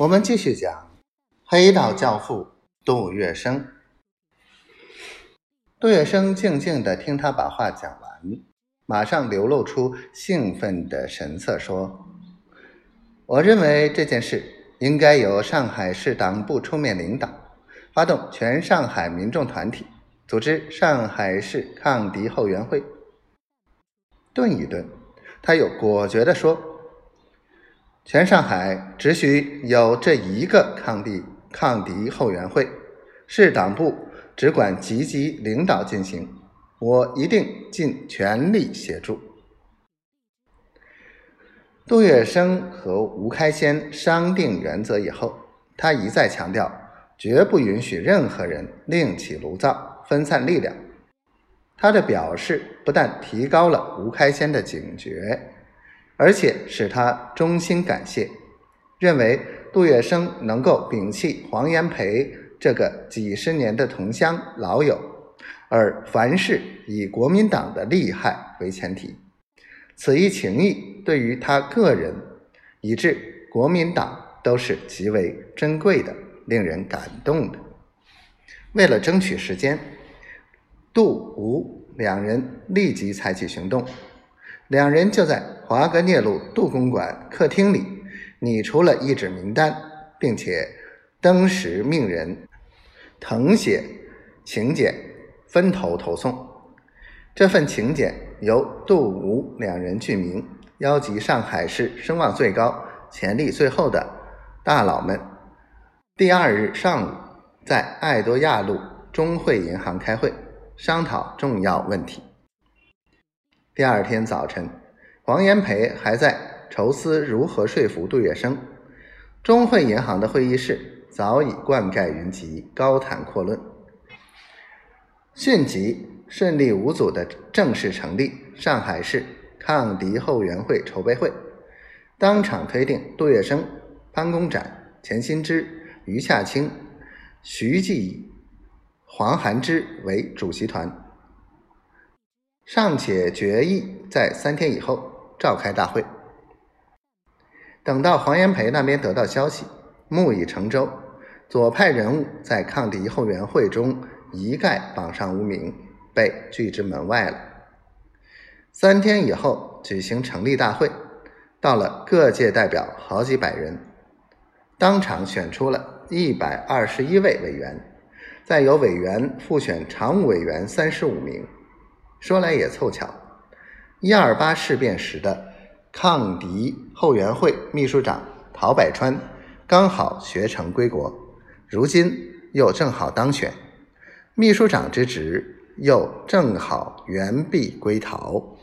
我们继续讲黑道教父杜月笙。杜月笙静静地听他把话讲完，马上流露出兴奋的神色，说：“我认为这件事应该由上海市党部出面领导，发动全上海民众团体，组织上海市抗敌后援会。”顿一顿，他又果决地说。全上海只许有这一个抗敌抗敌后援会，市党部只管积极领导进行，我一定尽全力协助。杜月笙和吴开先商定原则以后，他一再强调，绝不允许任何人另起炉灶，分散力量。他的表示不但提高了吴开先的警觉。而且使他衷心感谢，认为杜月笙能够摒弃黄炎培这个几十年的同乡老友，而凡事以国民党的利害为前提，此一情谊对于他个人以至国民党都是极为珍贵的、令人感动的。为了争取时间，杜吴两人立即采取行动。两人就在华格涅路杜公馆客厅里拟出了一纸名单，并且登时命人誊写请柬，分头投送。这份请柬由杜吴两人具名，邀集上海市声望最高、潜力最厚的大佬们，第二日上午在爱多亚路中汇银行开会，商讨重要问题。第二天早晨，黄炎培还在愁思如何说服杜月笙。中汇银行的会议室早已灌溉云集，高谈阔论。迅即顺利无阻地正式成立上海市抗敌后援会筹备会，当场推定杜月笙、潘公展、钱新之、余洽清、徐继、黄寒之为主席团。尚且决议在三天以后召开大会。等到黄炎培那边得到消息，木已成舟，左派人物在抗敌后援会中一概榜上无名，被拒之门外了。三天以后举行成立大会，到了各界代表好几百人，当场选出了一百二十一位委员，再由委员复选常务委员三十五名。说来也凑巧，一二八事变时的抗敌后援会秘书长陶百川刚好学成归国，如今又正好当选秘书长之职，又正好原璧归逃。